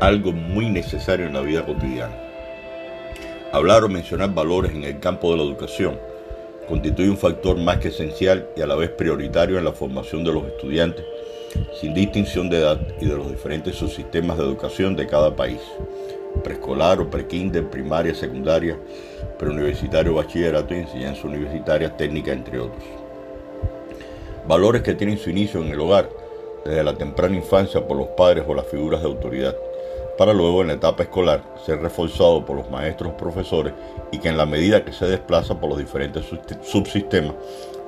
algo muy necesario en la vida cotidiana. Hablar o mencionar valores en el campo de la educación constituye un factor más que esencial y a la vez prioritario en la formación de los estudiantes, sin distinción de edad y de los diferentes subsistemas de educación de cada país, preescolar o prekinder, primaria, secundaria, preuniversitario, bachillerato y enseñanza universitaria, técnica, entre otros. Valores que tienen su inicio en el hogar, desde la temprana infancia por los padres o las figuras de autoridad, para luego en la etapa escolar ser reforzado por los maestros profesores y que en la medida que se desplaza por los diferentes subsistemas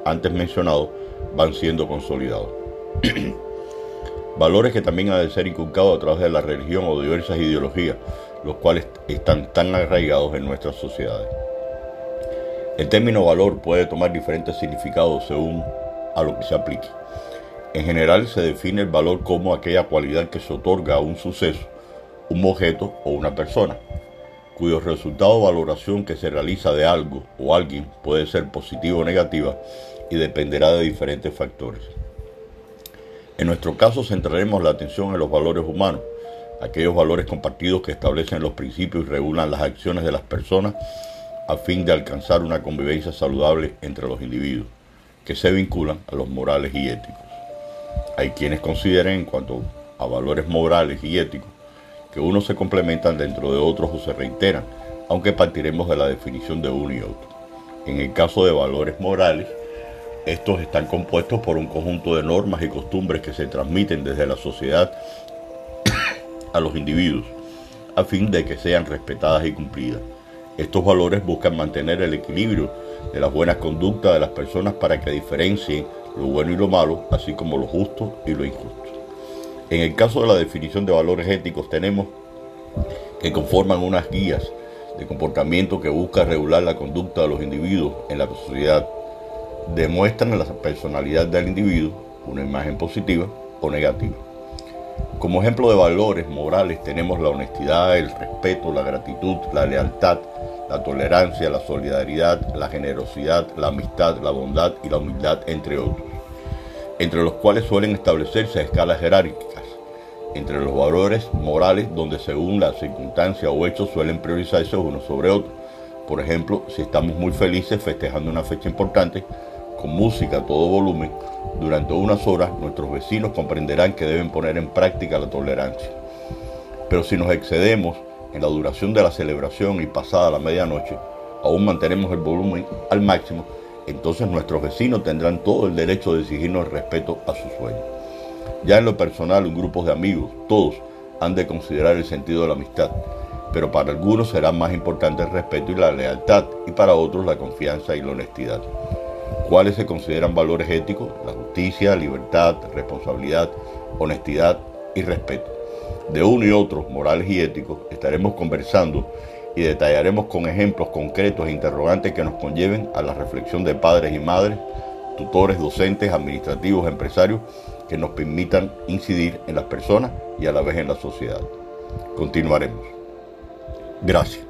antes mencionados van siendo consolidados. Valores que también han de ser inculcados a través de la religión o diversas ideologías, los cuales están tan arraigados en nuestras sociedades. El término valor puede tomar diferentes significados según a lo que se aplique. En general se define el valor como aquella cualidad que se otorga a un suceso, un objeto o una persona, cuyo resultado o valoración que se realiza de algo o alguien puede ser positiva o negativa y dependerá de diferentes factores. En nuestro caso centraremos la atención en los valores humanos, aquellos valores compartidos que establecen los principios y regulan las acciones de las personas a fin de alcanzar una convivencia saludable entre los individuos, que se vinculan a los morales y éticos. Hay quienes consideran en cuanto a valores morales y éticos que unos se complementan dentro de otros o se reiteran, aunque partiremos de la definición de uno y otro. En el caso de valores morales, estos están compuestos por un conjunto de normas y costumbres que se transmiten desde la sociedad a los individuos, a fin de que sean respetadas y cumplidas. Estos valores buscan mantener el equilibrio de las buenas conductas de las personas para que diferencien lo bueno y lo malo, así como lo justo y lo injusto. En el caso de la definición de valores éticos tenemos que conforman unas guías de comportamiento que buscan regular la conducta de los individuos en la sociedad. Demuestran la personalidad del individuo, una imagen positiva o negativa. Como ejemplo de valores morales tenemos la honestidad, el respeto, la gratitud, la lealtad, la tolerancia, la solidaridad, la generosidad, la amistad, la bondad y la humildad, entre otros, entre los cuales suelen establecerse escalas jerárquicas, entre los valores morales donde según la circunstancia o hechos suelen priorizarse uno sobre otro. Por ejemplo, si estamos muy felices festejando una fecha importante, con música a todo volumen, durante unas horas nuestros vecinos comprenderán que deben poner en práctica la tolerancia. Pero si nos excedemos en la duración de la celebración y pasada la medianoche, aún mantenemos el volumen al máximo, entonces nuestros vecinos tendrán todo el derecho de exigirnos el respeto a su sueño. Ya en lo personal, un grupo de amigos, todos han de considerar el sentido de la amistad, pero para algunos será más importante el respeto y la lealtad, y para otros la confianza y la honestidad cuáles se consideran valores éticos, la justicia, libertad, responsabilidad, honestidad y respeto. De uno y otros, morales y éticos, estaremos conversando y detallaremos con ejemplos concretos e interrogantes que nos conlleven a la reflexión de padres y madres, tutores, docentes, administrativos, empresarios, que nos permitan incidir en las personas y a la vez en la sociedad. Continuaremos. Gracias.